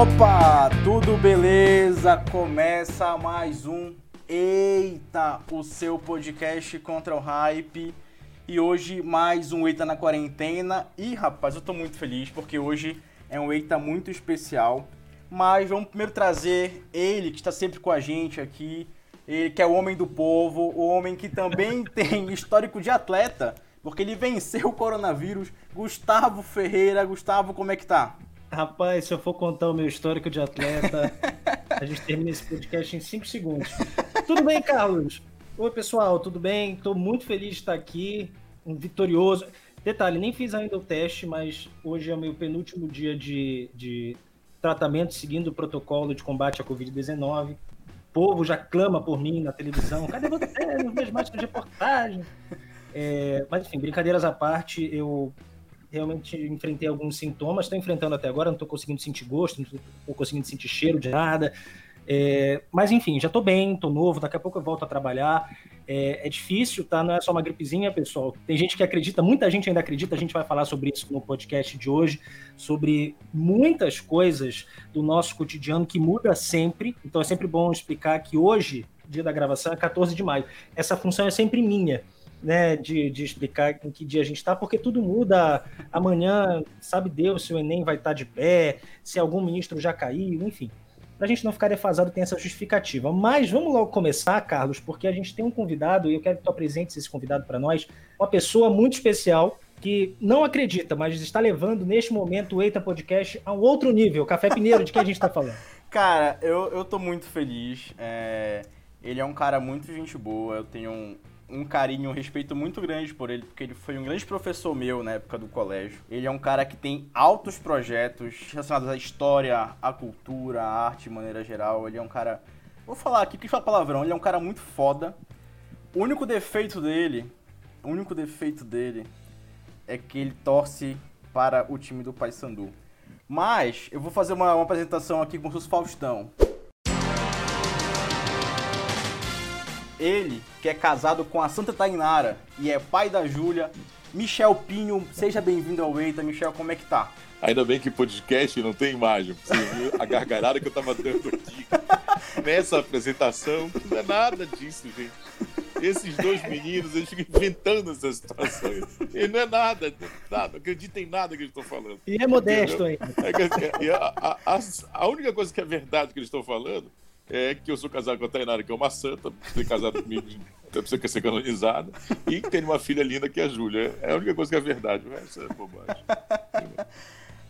Opa, tudo beleza? Começa mais um Eita, o seu podcast contra o hype. E hoje mais um Eita na quarentena. E rapaz, eu tô muito feliz porque hoje é um Eita muito especial. Mas vamos primeiro trazer ele que está sempre com a gente aqui, ele que é o homem do povo, o homem que também tem histórico de atleta, porque ele venceu o coronavírus. Gustavo Ferreira, Gustavo, como é que tá? Rapaz, se eu for contar o meu histórico de atleta, a gente termina esse podcast em 5 segundos. Tudo bem, Carlos? Oi, pessoal, tudo bem? Estou muito feliz de estar aqui, um vitorioso. Detalhe, nem fiz ainda o teste, mas hoje é o meu penúltimo dia de, de tratamento seguindo o protocolo de combate à Covid-19. O povo já clama por mim na televisão. Cadê você? Não vejo mais reportagem. É, mas, enfim, brincadeiras à parte, eu realmente enfrentei alguns sintomas, estou enfrentando até agora, não estou conseguindo sentir gosto, não estou conseguindo sentir cheiro de nada. É, mas enfim, já estou bem, estou novo, daqui a pouco eu volto a trabalhar. É, é, difícil, tá? Não é só uma gripezinha, pessoal. Tem gente que acredita, muita gente ainda acredita, a gente vai falar sobre isso no podcast de hoje, sobre muitas coisas do nosso cotidiano que muda sempre. Então é sempre bom explicar que hoje, dia da gravação, é 14 de maio. Essa função é sempre minha né, de, de explicar em que dia a gente está, porque tudo muda. Amanhã, sabe Deus se o Enem vai estar tá de pé, se algum ministro já caiu, enfim. Para a gente não ficar defasado, tem essa justificativa. Mas vamos logo começar, Carlos, porque a gente tem um convidado, e eu quero que tu apresentes esse convidado para nós, uma pessoa muito especial, que não acredita, mas está levando neste momento o Eita Podcast a um outro nível. Café Pineiro, de que a gente está falando? Cara, eu, eu tô muito feliz. É... Ele é um cara muito gente boa, eu tenho um, um carinho, um respeito muito grande por ele, porque ele foi um grande professor meu na época do colégio. Ele é um cara que tem altos projetos relacionados à história, à cultura, à arte de maneira geral. Ele é um cara. Vou falar aqui, que fala palavrão, ele é um cara muito foda. O único defeito dele, o único defeito dele é que ele torce para o time do Paysandu. Mas eu vou fazer uma, uma apresentação aqui com o Faustão. Ele, que é casado com a Santa Tainara e é pai da Júlia, Michel Pinho, seja bem-vindo ao Eita. Michel, como é que tá? Ainda bem que podcast não tem imagem. Você viu a gargalhada que eu tava dando aqui nessa apresentação. Não é nada disso, gente. Esses dois meninos, eles ficam inventando essas situações. E não é nada, nada. Não acredita em nada que eles estão falando. E é modesto aí. É, a, a, a, a única coisa que é verdade que eles estão falando é que eu sou casado com a Tainara, que é uma santa, foi casado comigo, então precisa ser canonizada, e tem uma filha linda que é a Júlia. É a única coisa que é verdade, o resto é bobagem.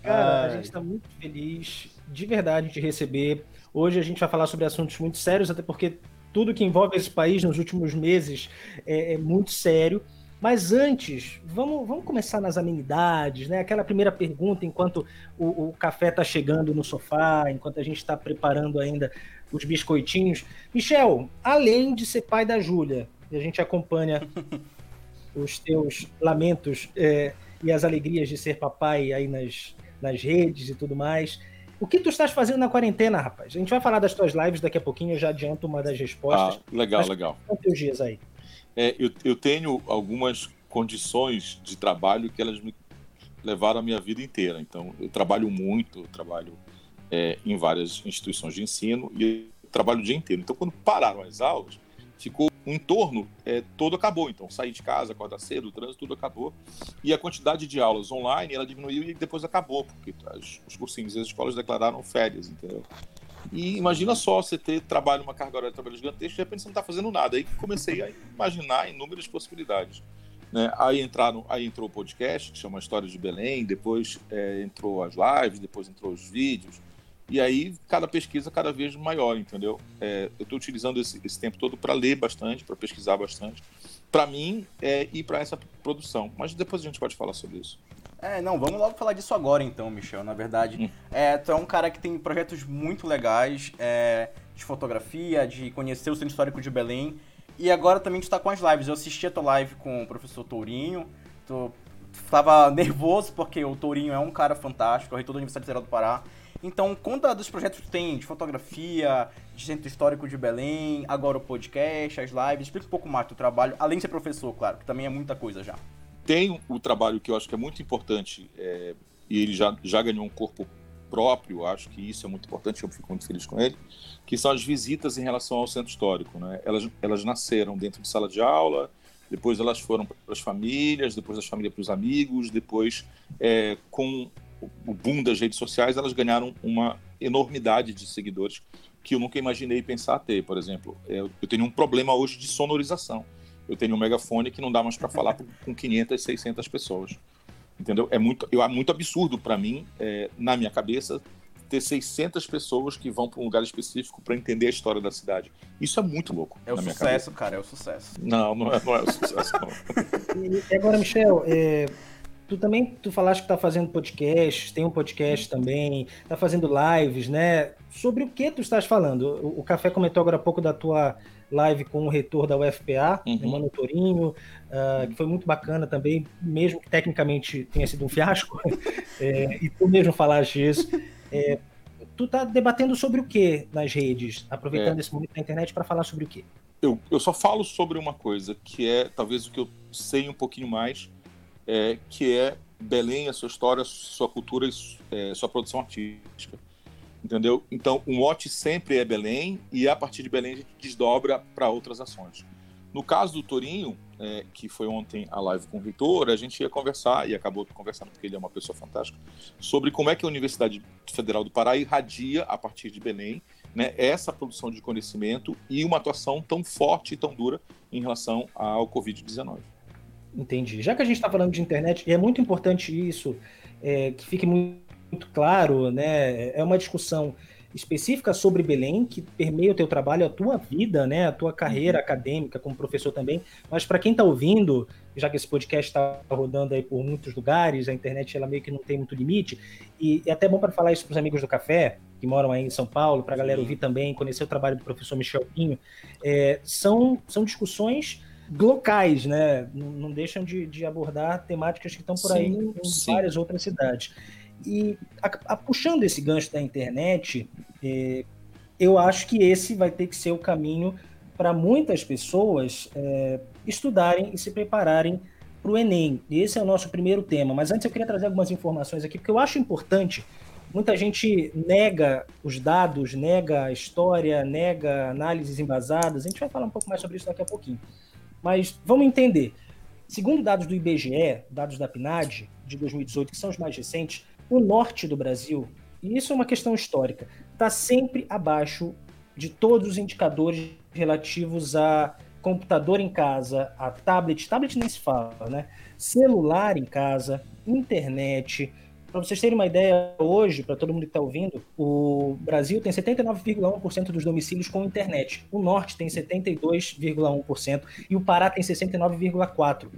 Cara, a gente está muito feliz, de verdade, de receber. Hoje a gente vai falar sobre assuntos muito sérios, até porque tudo que envolve esse país nos últimos meses é, é muito sério. Mas antes, vamos, vamos começar nas amenidades, né? Aquela primeira pergunta enquanto o, o café está chegando no sofá, enquanto a gente está preparando ainda os biscoitinhos. Michel, além de ser pai da Júlia, e a gente acompanha os teus lamentos é, e as alegrias de ser papai aí nas, nas redes e tudo mais. O que tu estás fazendo na quarentena, rapaz? A gente vai falar das tuas lives daqui a pouquinho, eu já adianto uma das respostas. Ah, legal, legal. Quantos dias aí? É, eu, eu tenho algumas condições de trabalho que elas me levaram a minha vida inteira. Então, eu trabalho muito, eu trabalho é, em várias instituições de ensino e trabalho o dia inteiro. Então, quando pararam as aulas, ficou o entorno é, todo acabou. Então, sair de casa, acordar cedo, o trânsito, tudo acabou. E a quantidade de aulas online, ela diminuiu e depois acabou, porque as, os cursinhos e as escolas declararam férias, entendeu? E imagina só você ter trabalho, uma carga horária de trabalho gigantesca, de repente você não está fazendo nada. Aí comecei a imaginar inúmeras possibilidades. Né? Aí, entraram, aí entrou o podcast, que chama História de Belém, depois é, entrou as lives, depois entrou os vídeos, e aí, cada pesquisa cada vez maior, entendeu? É, eu estou utilizando esse, esse, tempo todo para ler bastante, para pesquisar bastante, para mim é, e para essa produção. Mas depois a gente pode falar sobre isso. É, não, vamos logo falar disso agora então, Michel. Na verdade, hum. é, tu é um cara que tem projetos muito legais é, de fotografia, de conhecer o Centro Histórico de Belém. E agora também tu está com as lives. Eu assisti a tua live com o professor Tourinho. Tu estava nervoso porque o Tourinho é um cara fantástico, é reitor da Universidade Federal do Pará. Então, conta dos projetos que tem de fotografia, de Centro Histórico de Belém, agora o podcast, as lives. Explica um pouco mais do trabalho, além de ser professor, claro, que também é muita coisa já. Tem o trabalho que eu acho que é muito importante, é, e ele já, já ganhou um corpo próprio, acho que isso é muito importante, eu fico muito feliz com ele, que são as visitas em relação ao centro histórico. Né? Elas, elas nasceram dentro de sala de aula, depois elas foram para as famílias, depois das famílias para os amigos, depois, é, com o boom das redes sociais, elas ganharam uma enormidade de seguidores que eu nunca imaginei pensar ter. Por exemplo, é, eu tenho um problema hoje de sonorização. Eu tenho um megafone que não dá mais para falar com 500, 600 pessoas. Entendeu? É muito, é muito absurdo para mim, é, na minha cabeça, ter 600 pessoas que vão para um lugar específico para entender a história da cidade. Isso é muito louco. É o sucesso, cara, é o sucesso. Não, não é, não é o sucesso, não. e agora, Michel, é, tu também tu falaste que está fazendo podcast, tem um podcast também, está fazendo lives, né? Sobre o que tu estás falando? O, o Café comentou agora há pouco da tua live com o reitor da UFPA, uhum. Mano Torinho, uh, que foi muito bacana também, mesmo que tecnicamente tenha sido um fiasco, é, e tu mesmo falaste isso. É, tu tá debatendo sobre o que nas redes, aproveitando é. esse momento da internet para falar sobre o que? Eu, eu só falo sobre uma coisa, que é talvez o que eu sei um pouquinho mais, é, que é Belém, a sua história, sua cultura e é, sua produção artística entendeu? Então, o mote sempre é Belém e a partir de Belém a gente desdobra para outras ações. No caso do Torinho, é, que foi ontem a live com o reitor, a gente ia conversar, e acabou conversando porque ele é uma pessoa fantástica, sobre como é que a Universidade Federal do Pará irradia, a partir de Belém, né, essa produção de conhecimento e uma atuação tão forte e tão dura em relação ao Covid-19. Entendi. Já que a gente está falando de internet, e é muito importante isso, é, que fique muito muito claro, né? É uma discussão específica sobre Belém que permeia o teu trabalho, a tua vida, né? A tua carreira uhum. acadêmica como professor também. Mas para quem está ouvindo, já que esse podcast está rodando aí por muitos lugares, a internet ela meio que não tem muito limite, e é até bom para falar isso para os amigos do café que moram aí em São Paulo, para a galera ouvir também, conhecer o trabalho do professor Michel Pinho, é, são, são discussões locais, né? Não, não deixam de, de, abordar temáticas que estão por sim, aí em sim. várias outras cidades. E a, a, puxando esse gancho da internet, é, eu acho que esse vai ter que ser o caminho para muitas pessoas é, estudarem e se prepararem para o Enem. E esse é o nosso primeiro tema. Mas antes eu queria trazer algumas informações aqui, porque eu acho importante. Muita gente nega os dados, nega a história, nega análises embasadas. A gente vai falar um pouco mais sobre isso daqui a pouquinho. Mas vamos entender. Segundo dados do IBGE, dados da PNAD de 2018, que são os mais recentes, o norte do Brasil, e isso é uma questão histórica, está sempre abaixo de todos os indicadores relativos a computador em casa, a tablet, tablet nem se fala, né? Celular em casa, internet. Para vocês terem uma ideia, hoje, para todo mundo que está ouvindo, o Brasil tem 79,1% dos domicílios com internet. O Norte tem 72,1% e o Pará tem 69,4%.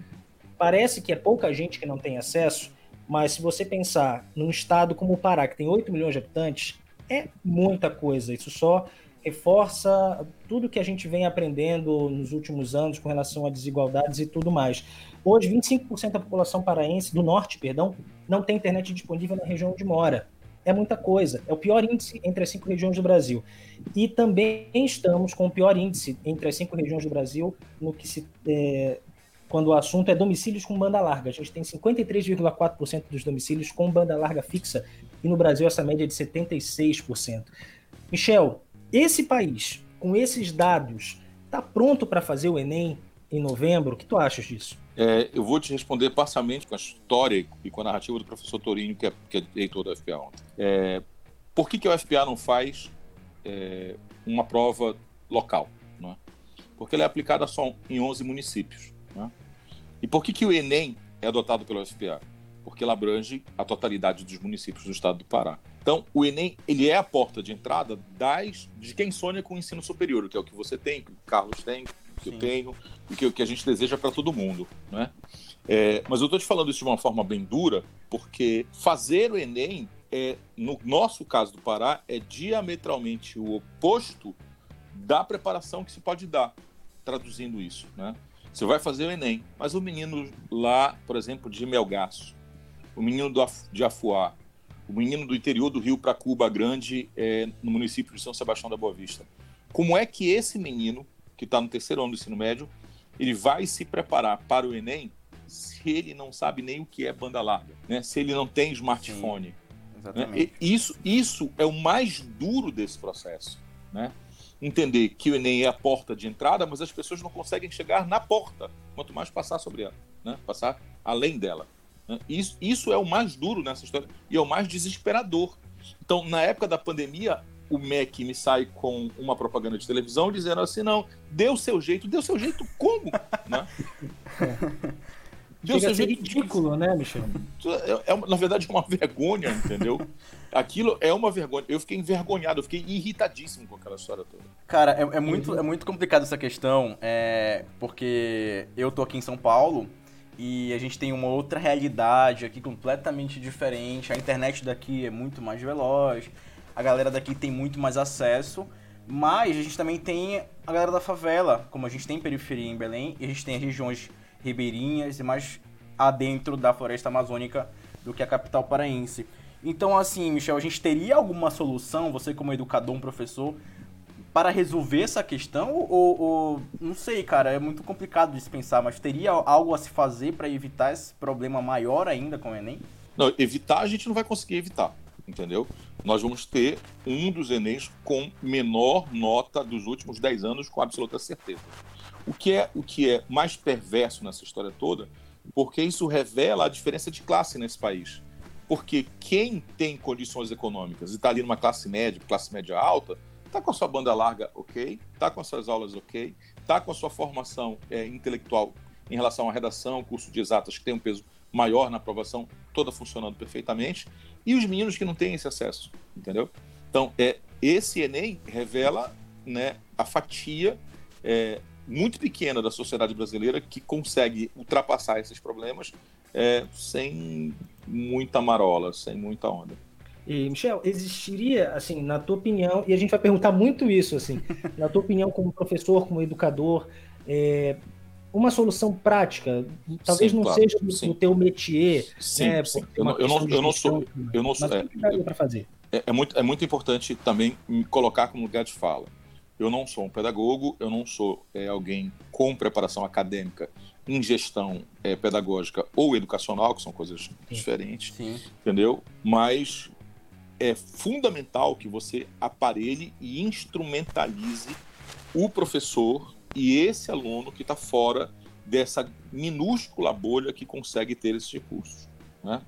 Parece que é pouca gente que não tem acesso, mas se você pensar num estado como o Pará, que tem 8 milhões de habitantes, é muita coisa. Isso só reforça tudo que a gente vem aprendendo nos últimos anos com relação a desigualdades e tudo mais. Hoje, 25% da população paraense, do norte, perdão, não tem internet disponível na região onde mora. É muita coisa. É o pior índice entre as cinco regiões do Brasil. E também estamos com o pior índice entre as cinco regiões do Brasil no que se é, quando o assunto é domicílios com banda larga. A gente tem 53,4% dos domicílios com banda larga fixa e no Brasil essa média é de 76%. Michel, esse país, com esses dados, está pronto para fazer o Enem em novembro? O que tu achas disso? É, eu vou te responder parcialmente com a história e com a narrativa do professor Torinho, que é, que é reitor da UFPA ontem. É, por que, que a UFPA não faz é, uma prova local? É? Porque ela é aplicada só em 11 municípios. Né? E por que, que o Enem é adotado pela UFPA? Porque ela abrange a totalidade dos municípios do estado do Pará. Então, o Enem ele é a porta de entrada das, de quem sonha com o ensino superior, que é o que você tem, que o Carlos tem, que Sim. eu tenho, e que, que a gente deseja para todo mundo. Né? É, mas eu estou te falando isso de uma forma bem dura, porque fazer o Enem, é, no nosso caso do Pará, é diametralmente o oposto da preparação que se pode dar, traduzindo isso. Né? Você vai fazer o Enem, mas o menino lá, por exemplo, de Melgaço, o menino do, de Afuá, o menino do interior do Rio para Cuba Grande, é, no município de São Sebastião da Boa Vista. Como é que esse menino, que está no terceiro ano do ensino médio, ele vai se preparar para o Enem se ele não sabe nem o que é banda larga, né? se ele não tem smartphone? Exatamente. Né? Isso, isso é o mais duro desse processo. Né? Entender que o Enem é a porta de entrada, mas as pessoas não conseguem chegar na porta, quanto mais passar sobre ela, né? passar além dela. Né? Isso, isso é o mais duro nessa história e é o mais desesperador. Então, na época da pandemia, o MEC me sai com uma propaganda de televisão dizendo assim: não, deu seu jeito, deu seu jeito como? né? Deu Chega seu jeito ridículo, né, Michel? É, é, na verdade, é uma vergonha, entendeu? Aquilo é uma vergonha. Eu fiquei envergonhado, eu fiquei irritadíssimo com aquela história toda. Cara, é, é muito, é muito complicado essa questão, é, porque eu tô aqui em São Paulo e a gente tem uma outra realidade aqui completamente diferente. A internet daqui é muito mais veloz a galera daqui tem muito mais acesso, mas a gente também tem a galera da favela, como a gente tem periferia em Belém, e a gente tem as regiões ribeirinhas e mais adentro da floresta amazônica do que a capital paraense. Então, assim, Michel, a gente teria alguma solução, você como educador, um professor, para resolver essa questão? Ou, ou, não sei, cara, é muito complicado de se pensar, mas teria algo a se fazer para evitar esse problema maior ainda com o Enem? Não, evitar a gente não vai conseguir evitar entendeu? Nós vamos ter um dos Enems com menor nota dos últimos 10 anos, com absoluta certeza. O que é o que é mais perverso nessa história toda, porque isso revela a diferença de classe nesse país. Porque quem tem condições econômicas e está ali numa classe média, classe média alta, está com a sua banda larga ok, está com as suas aulas ok, está com a sua formação é, intelectual em relação à redação, curso de exatas que tem um peso maior na aprovação, toda funcionando perfeitamente, e os meninos que não têm esse acesso, entendeu? Então, é, esse Enem revela né, a fatia é, muito pequena da sociedade brasileira que consegue ultrapassar esses problemas é, sem muita marola, sem muita onda. E, Michel, existiria, assim, na tua opinião, e a gente vai perguntar muito isso, assim, na tua opinião como professor, como educador, é, uma solução prática, talvez sim, não claro, seja no teu métier, sim, né, sim. Eu, não, eu, não, eu não sou, eu não sou, é. É, é, muito, é muito importante também me colocar como lugar de fala. Eu não sou um pedagogo, eu não sou é, alguém com preparação acadêmica em gestão é, pedagógica ou educacional, que são coisas sim. diferentes, sim. entendeu? Mas é fundamental que você aparelhe e instrumentalize o professor e esse aluno que está fora dessa minúscula bolha que consegue ter esses recursos. Né?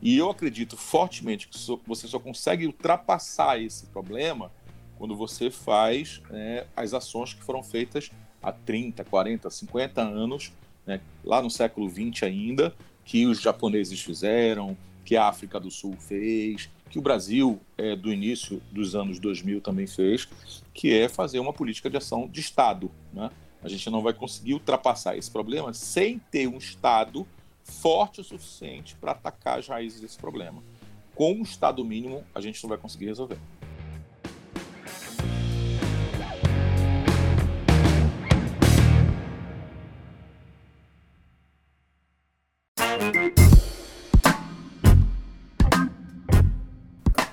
E eu acredito fortemente que você só consegue ultrapassar esse problema quando você faz né, as ações que foram feitas há 30, 40, 50 anos, né, lá no século 20 ainda, que os japoneses fizeram, que a África do Sul fez, que o Brasil, é, do início dos anos 2000, também fez, que é fazer uma política de ação de Estado. Né? A gente não vai conseguir ultrapassar esse problema sem ter um Estado forte o suficiente para atacar as raízes desse problema. Com um Estado mínimo, a gente não vai conseguir resolver.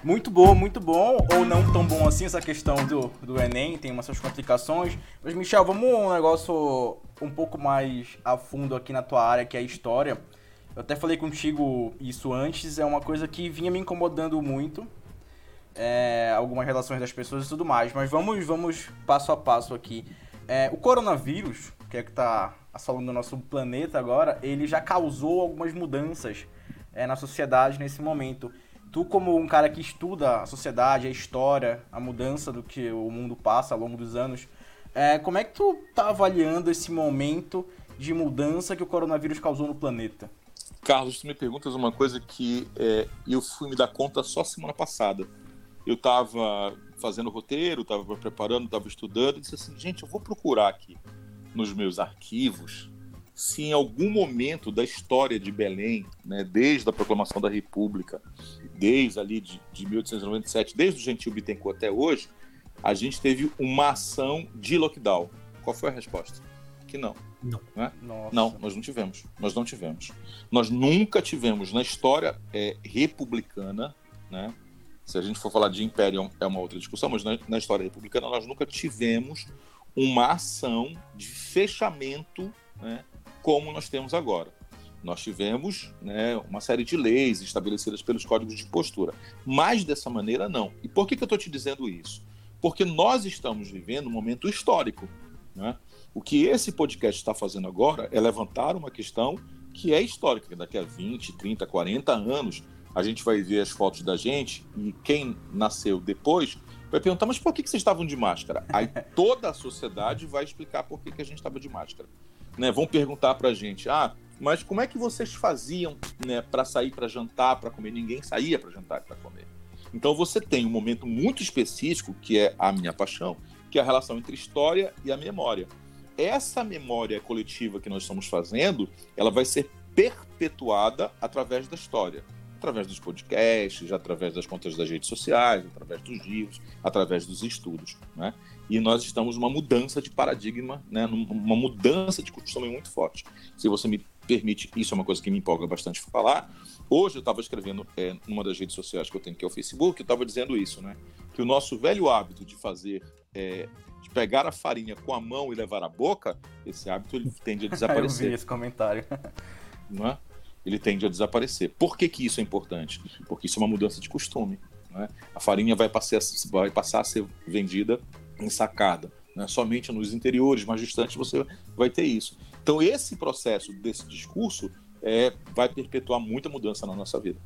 Muito bom, muito bom, ou não tão bom assim essa questão do, do Enem, tem umas suas complicações. Mas, Michel, vamos um negócio um pouco mais a fundo aqui na tua área, que é a história. Eu até falei contigo isso antes, é uma coisa que vinha me incomodando muito. É, algumas relações das pessoas e tudo mais. Mas vamos, vamos passo a passo aqui. É, o coronavírus, que é que está assolando o nosso planeta agora, ele já causou algumas mudanças é, na sociedade nesse momento tu como um cara que estuda a sociedade, a história, a mudança do que o mundo passa ao longo dos anos, é, como é que tu tá avaliando esse momento de mudança que o coronavírus causou no planeta? Carlos, tu me perguntas uma coisa que é, eu fui me dar conta só semana passada. Eu estava fazendo roteiro, estava preparando, estava estudando, e disse assim, gente, eu vou procurar aqui nos meus arquivos se em algum momento da história de Belém, né, desde a proclamação da República, desde ali de, de 1897, desde o Gentil Bittencourt até hoje, a gente teve uma ação de lockdown. Qual foi a resposta? Que não. Não. Né? Não, nós não tivemos. Nós não tivemos. Nós nunca tivemos na história é, republicana, né? Se a gente for falar de império é uma outra discussão, mas na, na história republicana nós nunca tivemos uma ação de fechamento né, como nós temos agora. Nós tivemos né, uma série de leis estabelecidas pelos códigos de postura, mas dessa maneira não. E por que, que eu estou te dizendo isso? Porque nós estamos vivendo um momento histórico. Né? O que esse podcast está fazendo agora é levantar uma questão que é histórica, daqui a 20, 30, 40 anos a gente vai ver as fotos da gente e quem nasceu depois vai perguntar, mas por que, que vocês estavam de máscara? Aí toda a sociedade vai explicar por que, que a gente estava de máscara. Né? Vão perguntar para a gente, ah, mas como é que vocês faziam né, para sair para jantar, para comer? Ninguém saía para jantar para comer. Então você tem um momento muito específico, que é a minha paixão, que é a relação entre história e a memória. Essa memória coletiva que nós estamos fazendo, ela vai ser perpetuada através da história através dos podcasts, através das contas das redes sociais, através dos livros, através dos estudos. Né? E nós estamos numa mudança de paradigma, né? uma mudança de costume muito forte. Se você me permite, isso é uma coisa que me empolga bastante falar. Hoje eu estava escrevendo é, numa das redes sociais que eu tenho, que é o Facebook, eu estava dizendo isso, né? Que o nosso velho hábito de fazer, é, de pegar a farinha com a mão e levar à boca, esse hábito ele tende a desaparecer. eu vi esse comentário. Não é? Ele tende a desaparecer. Por que, que isso é importante? Porque isso é uma mudança de costume. É? A farinha vai passar, vai passar a ser vendida ensacada. Né? Somente nos interiores mais distantes você vai ter isso. Então, esse processo desse discurso é, vai perpetuar muita mudança na nossa vida.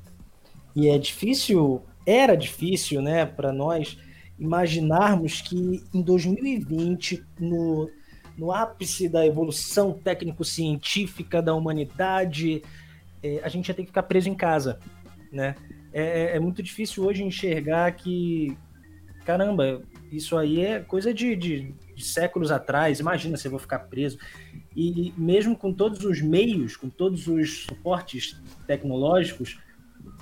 E é difícil, era difícil, né, para nós imaginarmos que em 2020, no, no ápice da evolução técnico-científica da humanidade, é, a gente ia ter que ficar preso em casa, né? É, é, é muito difícil hoje enxergar que, caramba, isso aí é coisa de, de, de séculos atrás. Imagina se eu vou ficar preso. E mesmo com todos os meios, com todos os suportes tecnológicos,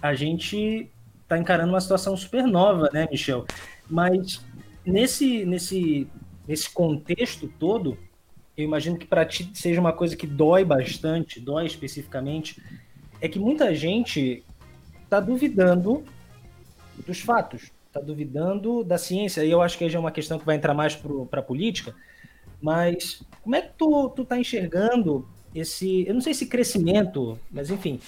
a gente está encarando uma situação super nova, né, Michel? Mas nesse, nesse, nesse contexto todo, eu imagino que para ti seja uma coisa que dói bastante, dói especificamente, é que muita gente está duvidando dos fatos, está duvidando da ciência. E eu acho que já é uma questão que vai entrar mais para a política. Mas como é que tu, tu tá enxergando esse, eu não sei se crescimento, mas enfim,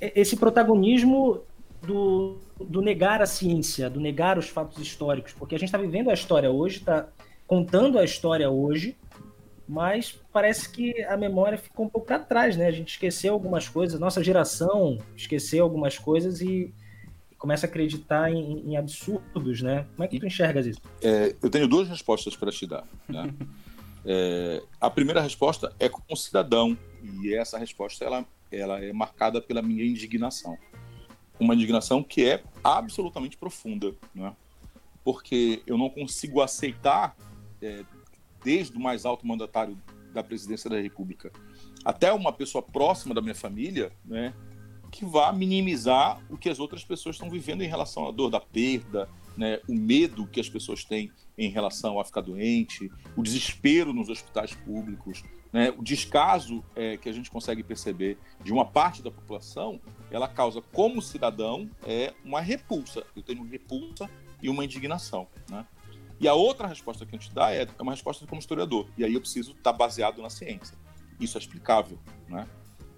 esse protagonismo do, do negar a ciência, do negar os fatos históricos, porque a gente está vivendo a história hoje, está contando a história hoje, mas parece que a memória ficou um pouco para trás, né? A gente esqueceu algumas coisas, nossa geração esqueceu algumas coisas e começa a acreditar em, em, absurdos, né? Como é que tu enxergas isso? É, eu tenho duas respostas para te dar. Né? é, a primeira resposta é como cidadão e essa resposta ela, ela é marcada pela minha indignação, uma indignação que é absolutamente profunda, né? Porque eu não consigo aceitar é, desde o mais alto mandatário da presidência da República até uma pessoa próxima da minha família, né, que vá minimizar o que as outras pessoas estão vivendo em relação à dor da perda, né, o medo que as pessoas têm em relação a ficar doente, o desespero nos hospitais públicos, né, o descaso é, que a gente consegue perceber de uma parte da população, ela causa, como cidadão, é uma repulsa. Eu tenho repulsa e uma indignação. Né? E a outra resposta que a gente dá é, é uma resposta como historiador. E aí eu preciso estar baseado na ciência. Isso é explicável, né?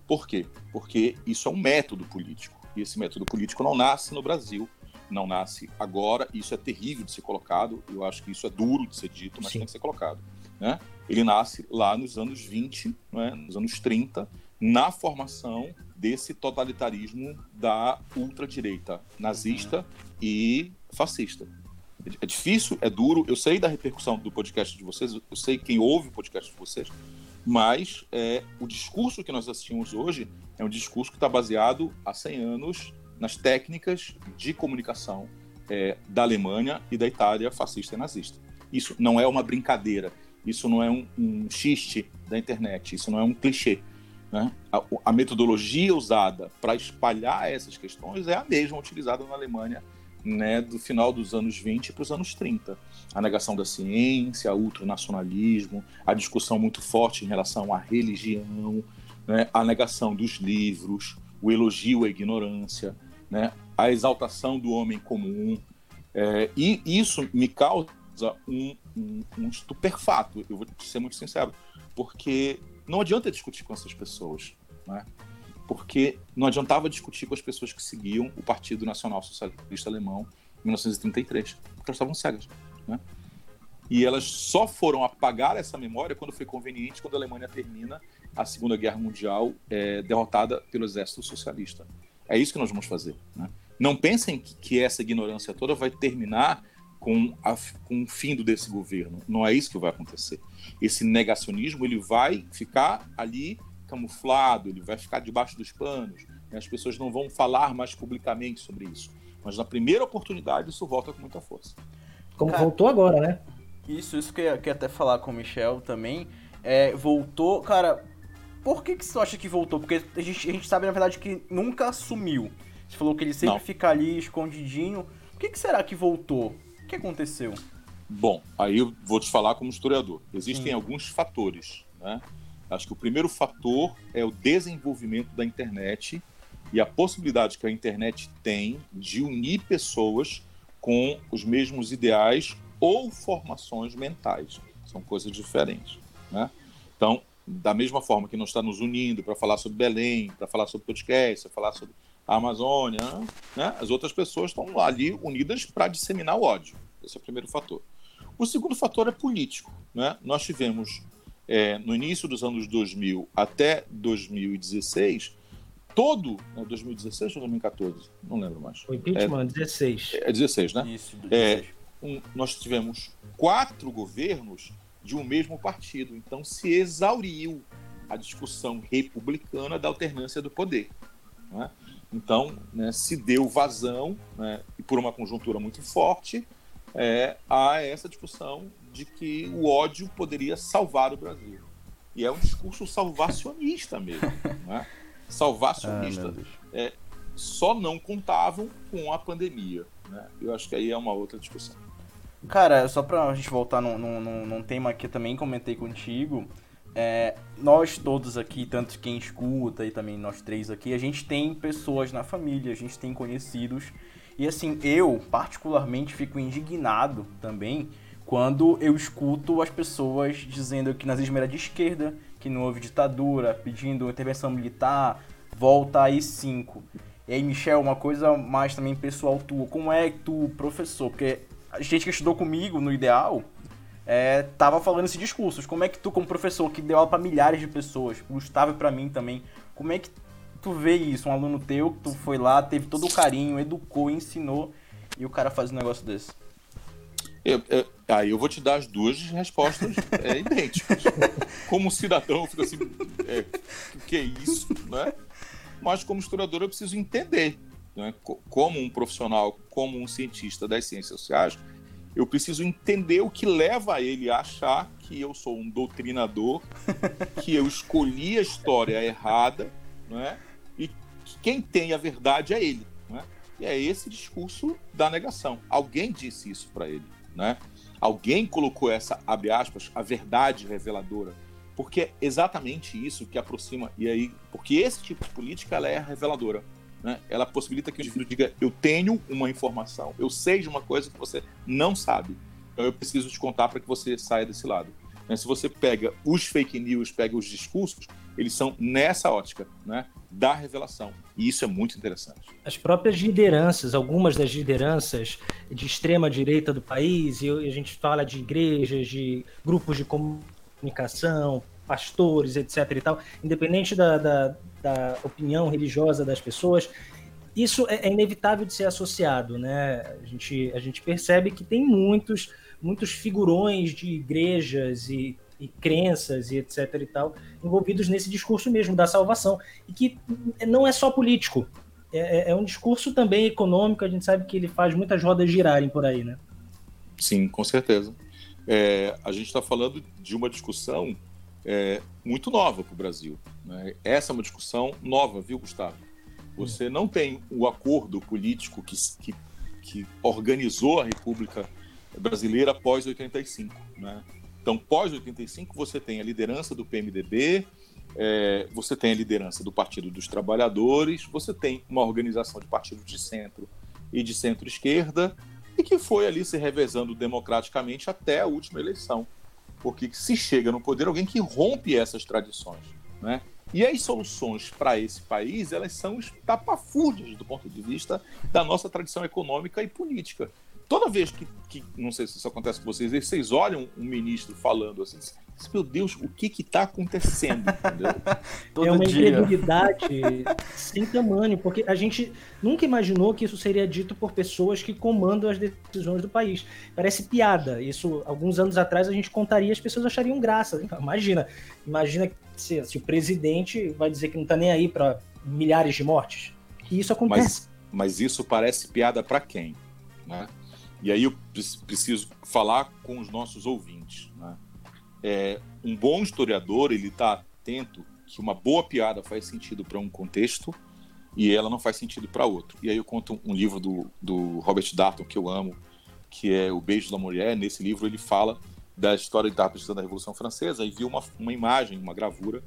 Por quê? Porque isso é um método político. E esse método político não nasce no Brasil, não nasce agora. Isso é terrível de ser colocado. Eu acho que isso é duro de ser dito, mas Sim. tem que ser colocado. Né? Ele nasce lá nos anos 20, né? nos anos 30, na formação desse totalitarismo da ultradireita nazista uhum. e fascista. É difícil, é duro. Eu sei da repercussão do podcast de vocês, eu sei quem ouve o podcast de vocês, mas é, o discurso que nós assistimos hoje é um discurso que está baseado há 100 anos nas técnicas de comunicação é, da Alemanha e da Itália fascista e nazista. Isso não é uma brincadeira, isso não é um, um xiste da internet, isso não é um clichê. Né? A, a metodologia usada para espalhar essas questões é a mesma utilizada na Alemanha né, do final dos anos 20 para os anos 30. A negação da ciência, o ultranacionalismo, a discussão muito forte em relação à religião, né, a negação dos livros, o elogio à ignorância, né, a exaltação do homem comum. É, e isso me causa um, um, um estupefato, eu vou ser muito sincero, porque não adianta discutir com essas pessoas. Né? Porque não adiantava discutir com as pessoas que seguiam o Partido Nacional Socialista Alemão em 1933, porque elas estavam cegas. Né? E elas só foram apagar essa memória quando foi conveniente, quando a Alemanha termina a Segunda Guerra Mundial é, derrotada pelo exército socialista. É isso que nós vamos fazer. Né? Não pensem que, que, essa ignorância toda vai terminar com, a, com o fim desse governo. Não é isso que vai acontecer. Esse negacionismo ele vai ficar ali camuflado, ele vai ficar debaixo dos panos. Né? As pessoas não vão falar mais publicamente sobre isso. Mas na primeira oportunidade isso volta com muita força. Como Cara, voltou agora, né? Isso, isso que eu ia até falar com o Michel também. É, voltou, cara, por que, que você acha que voltou? Porque a gente, a gente sabe, na verdade, que nunca sumiu. Você falou que ele sempre Não. fica ali escondidinho. Por que, que será que voltou? O que aconteceu? Bom, aí eu vou te falar como historiador. Existem Sim. alguns fatores, né? Acho que o primeiro fator é o desenvolvimento da internet e a possibilidade que a internet tem de unir pessoas com os mesmos ideais ou formações mentais. São coisas diferentes. Né? Então, da mesma forma que não está nos unindo para falar sobre Belém, para falar sobre podcast, para falar sobre a Amazônia, né? as outras pessoas estão ali unidas para disseminar o ódio. Esse é o primeiro fator. O segundo fator é político. Né? Nós tivemos, é, no início dos anos 2000 até 2016, todo. Né, 2016 ou 2014? Não lembro mais. O impeachment, é, 16. É 16, né? Isso, 16. É, um, nós tivemos quatro governos de um mesmo partido. Então se exauriu a discussão republicana da alternância do poder. Né? Então né, se deu vazão, né, e por uma conjuntura muito forte, é, a essa discussão de que o ódio poderia salvar o Brasil. E é um discurso salvacionista mesmo. Né? Salvacionista. Ah, é, só não contavam com a pandemia. Né? Eu acho que aí é uma outra discussão. Cara, só pra gente voltar num, num, num tema que eu também comentei contigo, é, nós todos aqui, tanto quem escuta e também nós três aqui, a gente tem pessoas na família, a gente tem conhecidos. E assim, eu particularmente fico indignado também quando eu escuto as pessoas dizendo que nazismo era de esquerda, que não houve ditadura, pedindo intervenção militar, volta aí cinco. E aí, Michel, uma coisa mais também pessoal tua, como é que tu, professor, porque a gente que estudou comigo no Ideal é, tava falando esses discursos. Como é que tu, como professor, que deu aula pra milhares de pessoas, Gustavo e pra mim também, como é que tu vê isso? Um aluno teu tu foi lá, teve todo o carinho, educou, ensinou, e o cara faz um negócio desse. Eu, eu, aí eu vou te dar as duas respostas é, idênticas. Como cidadão, eu fico assim, é, o que é isso, né? Mas como historiador eu preciso entender né, como um profissional, como um cientista das ciências sociais, eu preciso entender o que leva ele a achar que eu sou um doutrinador, que eu escolhi a história errada, né, e que quem tem a verdade é ele. Né? E é esse discurso da negação. Alguém disse isso para ele. Né? Alguém colocou essa, abre aspas, a verdade reveladora. Porque é exatamente isso que aproxima, e aí, porque esse tipo de política ela é reveladora né, ela possibilita que o indivíduo diga: eu tenho uma informação, eu sei de uma coisa que você não sabe. Então eu preciso te contar para que você saia desse lado. Né, se você pega os fake news, pega os discursos, eles são nessa ótica, né, da revelação. E isso é muito interessante. As próprias lideranças, algumas das lideranças de extrema direita do país, e a gente fala de igrejas, de grupos de comunicação, pastores, etc. e tal, independente da, da, da opinião religiosa das pessoas, isso é, é, inevitável de ser associado, né? A gente, a gente percebe que tem muitos, muitos figurões de igrejas e, e crenças e etc e tal envolvidos nesse discurso mesmo da salvação e que não é só político, é, é, é um discurso também econômico. A gente sabe que ele faz muitas rodas girarem por aí, né? Sim, com certeza. É, a gente está falando de uma discussão é, muito nova para o Brasil. Né? Essa é uma discussão nova, viu, Gustavo? Você não tem o acordo político que, que, que organizou a República Brasileira após 85. Né? Então, pós 85, você tem a liderança do PMDB, é, você tem a liderança do Partido dos Trabalhadores, você tem uma organização de partidos de centro e de centro-esquerda, e que foi ali se revezando democraticamente até a última eleição porque se chega no poder alguém que rompe essas tradições, né? E as soluções para esse país, elas são estapafúrdias do ponto de vista da nossa tradição econômica e política. Toda vez que, que não sei se isso acontece com vocês, vocês olham um ministro falando assim, meu Deus, o que está acontecendo? é uma dia. incredulidade sem tamanho, porque a gente nunca imaginou que isso seria dito por pessoas que comandam as decisões do país. Parece piada. Isso, alguns anos atrás, a gente contaria as pessoas achariam graça. Imagina, imagina se, se o presidente vai dizer que não está nem aí para milhares de mortes. E isso acontece. Mas, mas isso parece piada para quem? Né? E aí eu preciso falar com os nossos ouvintes. Né? É, um bom historiador ele está atento que uma boa piada faz sentido para um contexto e ela não faz sentido para outro. E aí eu conto um livro do, do Robert Darton que eu amo, que é O Beijo da Mulher. Nesse livro ele fala da história da da Revolução Francesa e viu uma, uma imagem, uma gravura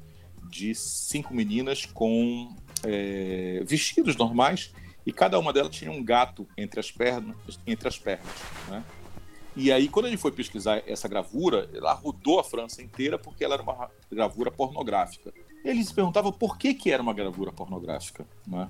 de cinco meninas com é, vestidos normais e cada uma delas tinha um gato entre as pernas, entre as pernas, né? E aí, quando ele foi pesquisar essa gravura, ela rodou a França inteira porque ela era uma gravura pornográfica. Ele se perguntava por que, que era uma gravura pornográfica. Né?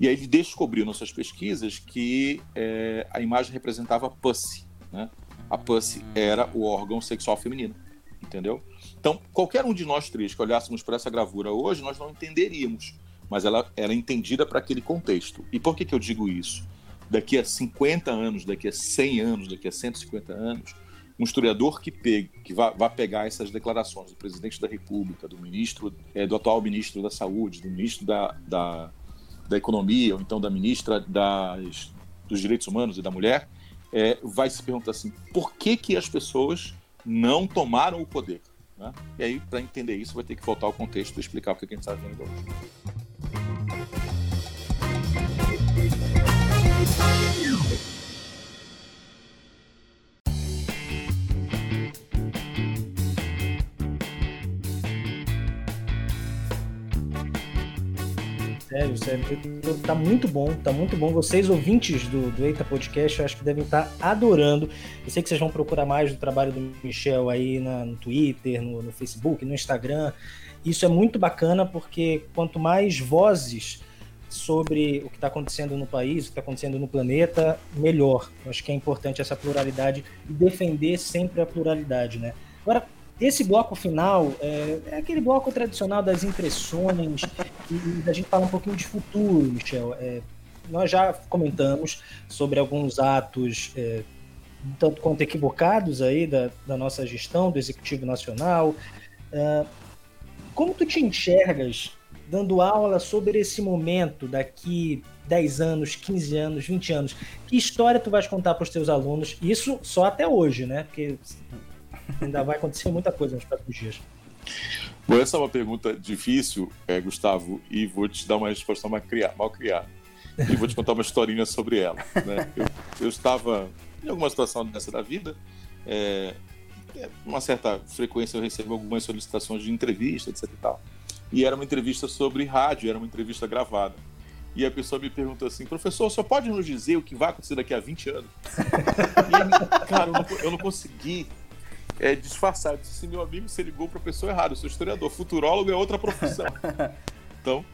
E aí ele descobriu nas suas pesquisas que é, a imagem representava pussy. Né? A pussy era o órgão sexual feminino. Entendeu? Então, qualquer um de nós três que olhássemos para essa gravura hoje, nós não entenderíamos. Mas ela era entendida para aquele contexto. E por que, que eu digo isso? Daqui a 50 anos, daqui a 100 anos, daqui a 150 anos, um historiador que, pegue, que vá, vá, pegar essas declarações do presidente da República, do ministro, é, do atual ministro da Saúde, do ministro da, da, da Economia, ou então da ministra das, dos Direitos Humanos e da Mulher, é, vai se perguntar assim: por que, que as pessoas não tomaram o poder? Né? E aí, para entender isso, vai ter que voltar ao contexto e explicar o que a gente está vendo hoje. Sério, sério. Tá muito bom, tá muito bom. Vocês, ouvintes do, do Eita Podcast, eu acho que devem estar tá adorando. Eu sei que vocês vão procurar mais do trabalho do Michel aí na, no Twitter, no, no Facebook, no Instagram. Isso é muito bacana porque quanto mais vozes sobre o que está acontecendo no país, o que está acontecendo no planeta, melhor. Eu acho que é importante essa pluralidade e defender sempre a pluralidade, né? Agora, esse bloco final é, é, aquele bloco tradicional das impressões e, e da gente falar um pouquinho de futuro, Michel. É, nós já comentamos sobre alguns atos é, tanto quanto equivocados aí da, da, nossa gestão do Executivo Nacional. É, como tu te enxergas dando aula sobre esse momento daqui 10 anos, 15 anos, 20 anos? Que história tu vais contar para os teus alunos? Isso só até hoje, né? Porque ainda vai acontecer muita coisa nos próximos dias. Bom, essa é uma pergunta difícil, é, Gustavo, e vou te dar uma resposta mal criada. E vou te contar uma historinha sobre ela. Né? Eu, eu, estava em alguma situação dessa da vida, é, é, uma certa frequência eu recebo algumas solicitações de entrevista, etc e tal. E era uma entrevista sobre rádio, era uma entrevista gravada. E a pessoa me perguntou assim, professor, só pode nos dizer o que vai acontecer daqui a 20 anos? e, cara, eu não, eu não consegui é, disfarçar. Eu disse, meu amigo, você ligou para a pessoa errada, eu sou historiador. Futurólogo é outra profissão. Então,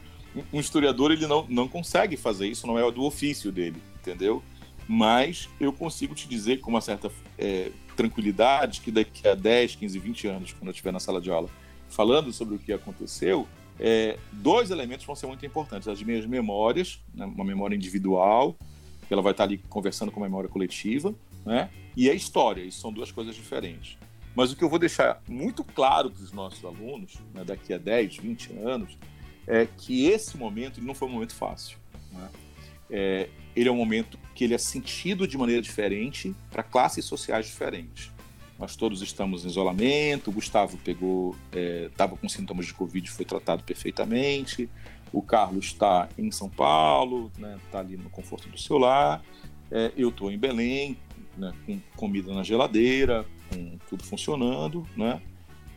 um historiador ele não, não consegue fazer isso, não é do ofício dele, entendeu? Mas eu consigo te dizer com uma certa é, tranquilidade que daqui a 10, 15, 20 anos, quando eu estiver na sala de aula falando sobre o que aconteceu, é, dois elementos vão ser muito importantes. As minhas memórias, né, uma memória individual, que ela vai estar ali conversando com a memória coletiva, né? e a história, isso são duas coisas diferentes. Mas o que eu vou deixar muito claro para os nossos alunos, né, daqui a 10, 20 anos, é que esse momento não foi um momento fácil. Né? É, ele é um momento que ele é sentido de maneira diferente para classes sociais diferentes. Nós todos estamos em isolamento, o Gustavo pegou, estava é, com sintomas de Covid, foi tratado perfeitamente, o Carlos está em São Paulo, está né, tá ali no conforto do seu lar, é, eu estou em Belém, né, com comida na geladeira, com tudo funcionando, né?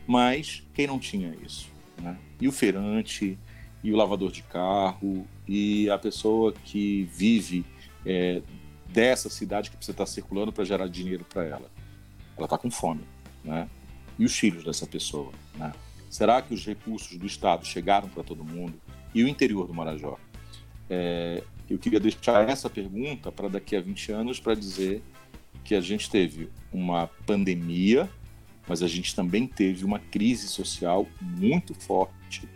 Mas quem não tinha isso, né? E o feirante, e o lavador de carro, e a pessoa que vive é, dessa cidade que precisa estar circulando para gerar dinheiro para ela. Ela está com fome, né? E os filhos dessa pessoa, né? Será que os recursos do Estado chegaram para todo mundo? E o interior do Marajó? É, eu queria deixar essa pergunta para daqui a 20 anos para dizer que a gente teve uma pandemia, mas a gente também teve uma crise social muito forte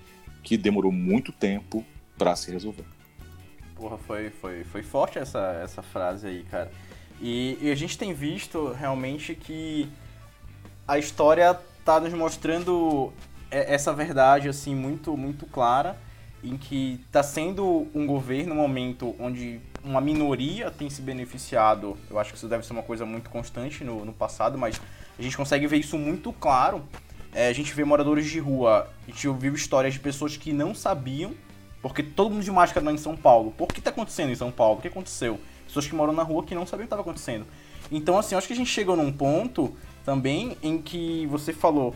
que demorou muito tempo para se resolver. Porra, foi, foi, foi forte essa, essa frase aí, cara. E, e a gente tem visto realmente que a história está nos mostrando essa verdade assim muito muito clara em que está sendo um governo, um momento onde uma minoria tem se beneficiado. Eu acho que isso deve ser uma coisa muito constante no, no passado, mas a gente consegue ver isso muito claro. É, a gente vê moradores de rua, a gente ouviu histórias de pessoas que não sabiam, porque todo mundo de máscara lá em São Paulo. Por que está acontecendo em São Paulo? O que aconteceu? Pessoas que moram na rua que não sabiam o que estava acontecendo. Então, assim, acho que a gente chegou num ponto também em que você falou,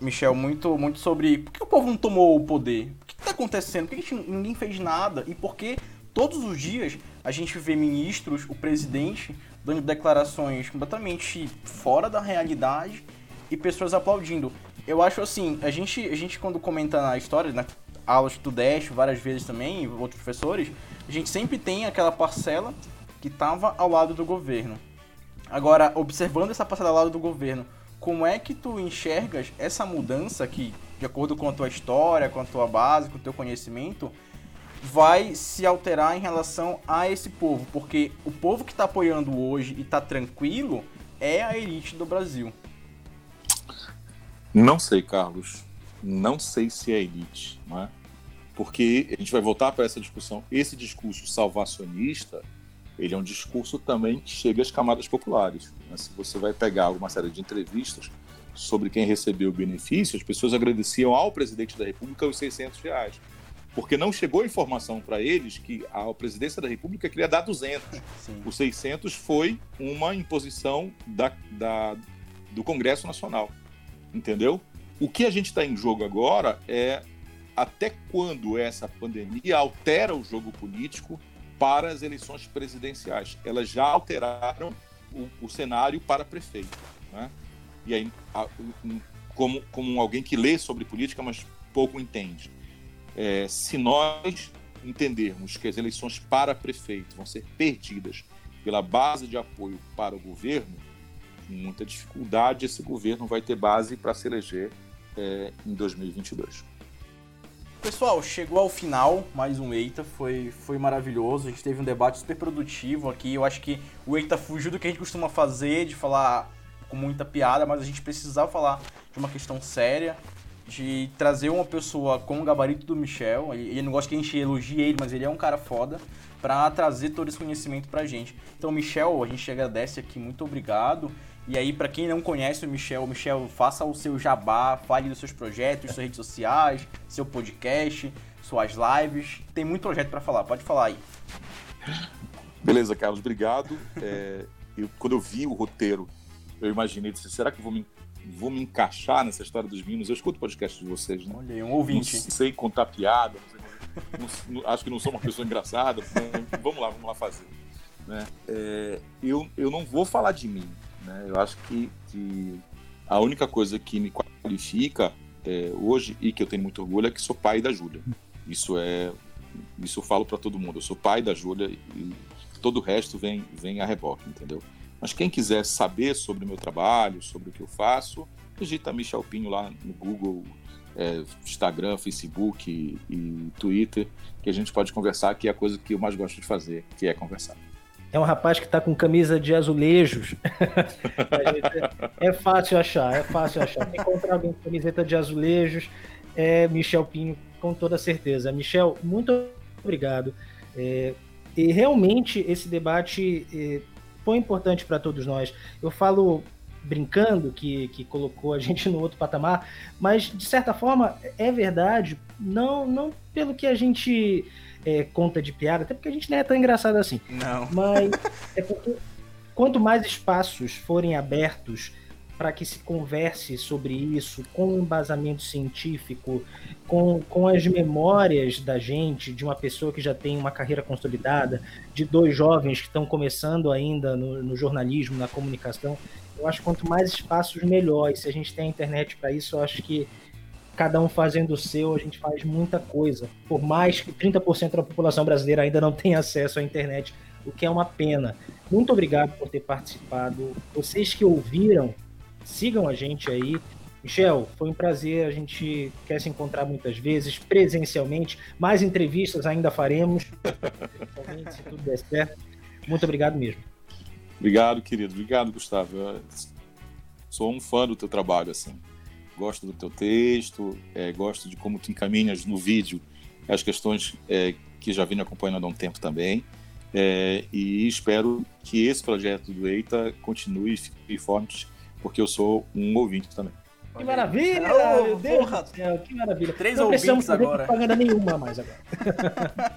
Michel, muito, muito sobre por que o povo não tomou o poder? O que está acontecendo? Por que ninguém fez nada? E por que todos os dias a gente vê ministros, o presidente, dando declarações completamente fora da realidade e pessoas aplaudindo? Eu acho assim, a gente, a gente quando comenta na história, na aulas do Dash várias vezes também, outros professores, a gente sempre tem aquela parcela que estava ao lado do governo. Agora, observando essa parcela ao lado do governo, como é que tu enxergas essa mudança que, de acordo com a tua história, com a tua base, com o teu conhecimento, vai se alterar em relação a esse povo? Porque o povo que está apoiando hoje e está tranquilo é a elite do Brasil. Não sei, Carlos. Não sei se é elite, é? Porque a gente vai voltar para essa discussão. Esse discurso salvacionista ele é um discurso também que chega às camadas populares. Né? Se você vai pegar uma série de entrevistas sobre quem recebeu o benefício, as pessoas agradeciam ao presidente da República os 600 reais. Porque não chegou informação para eles que a presidência da República queria dar 200. Sim. Os 600 foi uma imposição da, da, do Congresso Nacional. Entendeu? O que a gente está em jogo agora é até quando essa pandemia altera o jogo político para as eleições presidenciais. Elas já alteraram o, o cenário para prefeito. Né? E aí, como, como alguém que lê sobre política, mas pouco entende, é, se nós entendermos que as eleições para prefeito vão ser perdidas pela base de apoio para o governo, com muita dificuldade esse governo vai ter base para se eleger é, em 2022. Pessoal, chegou ao final mais um Eita, foi, foi maravilhoso. A gente teve um debate super produtivo aqui. Eu acho que o Eita fugiu do que a gente costuma fazer, de falar com muita piada, mas a gente precisava falar de uma questão séria, de trazer uma pessoa com o gabarito do Michel. Ele não gosta que a gente elogie ele, mas ele é um cara foda, para trazer todo esse conhecimento pra gente. Então, Michel, a gente agradece aqui, muito obrigado. E aí, para quem não conhece o Michel, Michel, faça o seu jabá, fale dos seus projetos, suas redes sociais, seu podcast, suas lives. Tem muito projeto para falar, pode falar aí. Beleza, Carlos, obrigado. É, eu, quando eu vi o roteiro, eu imaginei, disse, será que eu vou me, vou me encaixar nessa história dos meninos? Eu escuto podcast de vocês, né? Olha um ouvinte. Não sei contar piada, não sei, não, acho que não sou uma pessoa engraçada. vamos lá, vamos lá fazer. Né? É, eu, eu não vou falar de mim, né? Eu acho que, que a única coisa que me qualifica é, hoje e que eu tenho muito orgulho é que sou pai da Júlia. Isso é, isso eu falo para todo mundo. Eu sou pai da Júlia e todo o resto vem vem a reboque, entendeu? Mas quem quiser saber sobre o meu trabalho, sobre o que eu faço, digita Michel Pinho lá no Google, é, Instagram, Facebook e, e Twitter, que a gente pode conversar, que é a coisa que eu mais gosto de fazer, que é conversar. É um rapaz que está com camisa de azulejos. é fácil achar, é fácil achar. Encontrar alguém com camiseta de azulejos é Michel Pinho, com toda certeza. Michel, muito obrigado. É, e realmente esse debate é, foi importante para todos nós. Eu falo brincando que, que colocou a gente no outro patamar, mas de certa forma é verdade, não, não pelo que a gente é, conta de piada, até porque a gente não é tão engraçado assim. Não. Mas é porque quanto mais espaços forem abertos para que se converse sobre isso com embasamento científico, com, com as memórias da gente, de uma pessoa que já tem uma carreira consolidada, de dois jovens que estão começando ainda no, no jornalismo, na comunicação. Eu acho que quanto mais espaços, melhor. E se a gente tem a internet para isso, eu acho que cada um fazendo o seu, a gente faz muita coisa. Por mais que 30% da população brasileira ainda não tenha acesso à internet, o que é uma pena. Muito obrigado por ter participado. Vocês que ouviram, sigam a gente aí. Michel, foi um prazer. A gente quer se encontrar muitas vezes, presencialmente. Mais entrevistas ainda faremos, se tudo der certo. Muito obrigado mesmo. Obrigado, querido. Obrigado, Gustavo. Eu sou um fã do teu trabalho, assim. Gosto do teu texto, é, gosto de como tu encaminhas no vídeo as questões é, que já vim acompanhando há um tempo também. É, e espero que esse projeto do EITA continue e fique forte, porque eu sou um ouvinte também. Que maravilha! Oh, meu Deus porra. do céu, que maravilha. Três não precisamos fazer agora. propaganda nenhuma mais agora.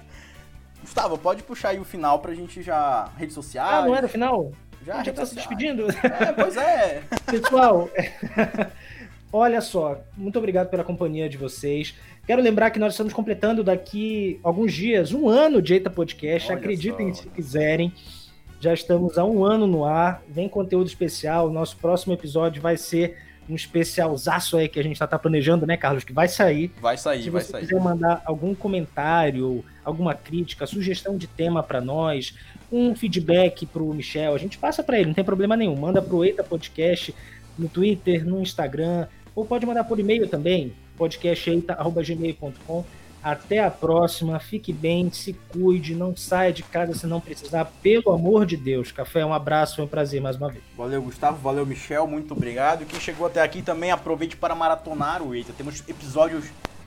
Gustavo, pode puxar aí o final pra gente já. redes sociais. Ah, não era o final? Já, já tá se despedindo? É, pois é. Pessoal, olha só, muito obrigado pela companhia de vocês. Quero lembrar que nós estamos completando daqui alguns dias um ano de Eita Podcast. Olha Acreditem só, se quiserem. Já estamos há um ano no ar. Vem conteúdo especial. Nosso próximo episódio vai ser um especialzaço aí que a gente está tá planejando, né, Carlos? Que vai sair. Vai sair, Se vai sair. Se você quiser mandar algum comentário, alguma crítica, sugestão de tema para nós, um feedback para o Michel, a gente passa para ele, não tem problema nenhum. Manda para o Eita Podcast no Twitter, no Instagram, ou pode mandar por e-mail também, podcasteita.gmail.com. Até a próxima, fique bem, se cuide, não saia de casa se não precisar, pelo amor de Deus. Café, um abraço, foi um prazer mais uma vez. Valeu, Gustavo, valeu, Michel, muito obrigado. Quem chegou até aqui também aproveite para maratonar o Eita. Temos episódios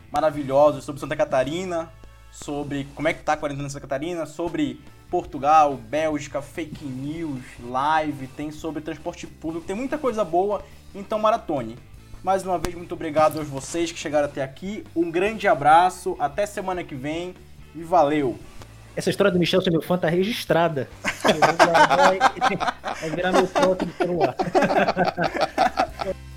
maravilhosos sobre Santa Catarina, sobre como é que tá a quarentena em Santa Catarina, sobre Portugal, Bélgica, fake news, live, tem sobre transporte público, tem muita coisa boa, então maratone. Mais uma vez, muito obrigado a vocês que chegaram até aqui. Um grande abraço, até semana que vem e valeu! Essa história do Michel ser meu fã tá registrada. vai, virar meu foto do celular.